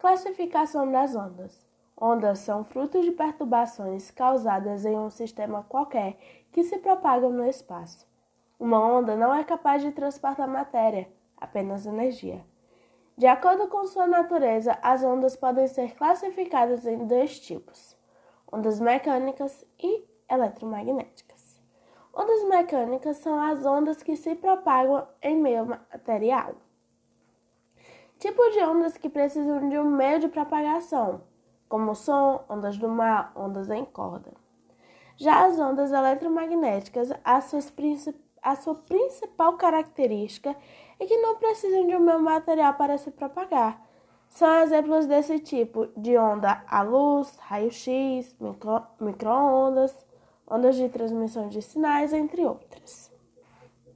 Classificação das ondas. Ondas são frutos de perturbações causadas em um sistema qualquer que se propagam no espaço. Uma onda não é capaz de transportar matéria, apenas energia. De acordo com sua natureza, as ondas podem ser classificadas em dois tipos: ondas mecânicas e eletromagnéticas. Ondas mecânicas são as ondas que se propagam em meio material. Tipo de ondas que precisam de um meio de propagação, como som, ondas do mar, ondas em corda. Já as ondas eletromagnéticas, a, a sua principal característica é que não precisam de um meio material para se propagar. São exemplos desse tipo de onda a luz, raio-x, micro, micro-ondas, ondas de transmissão de sinais, entre outras.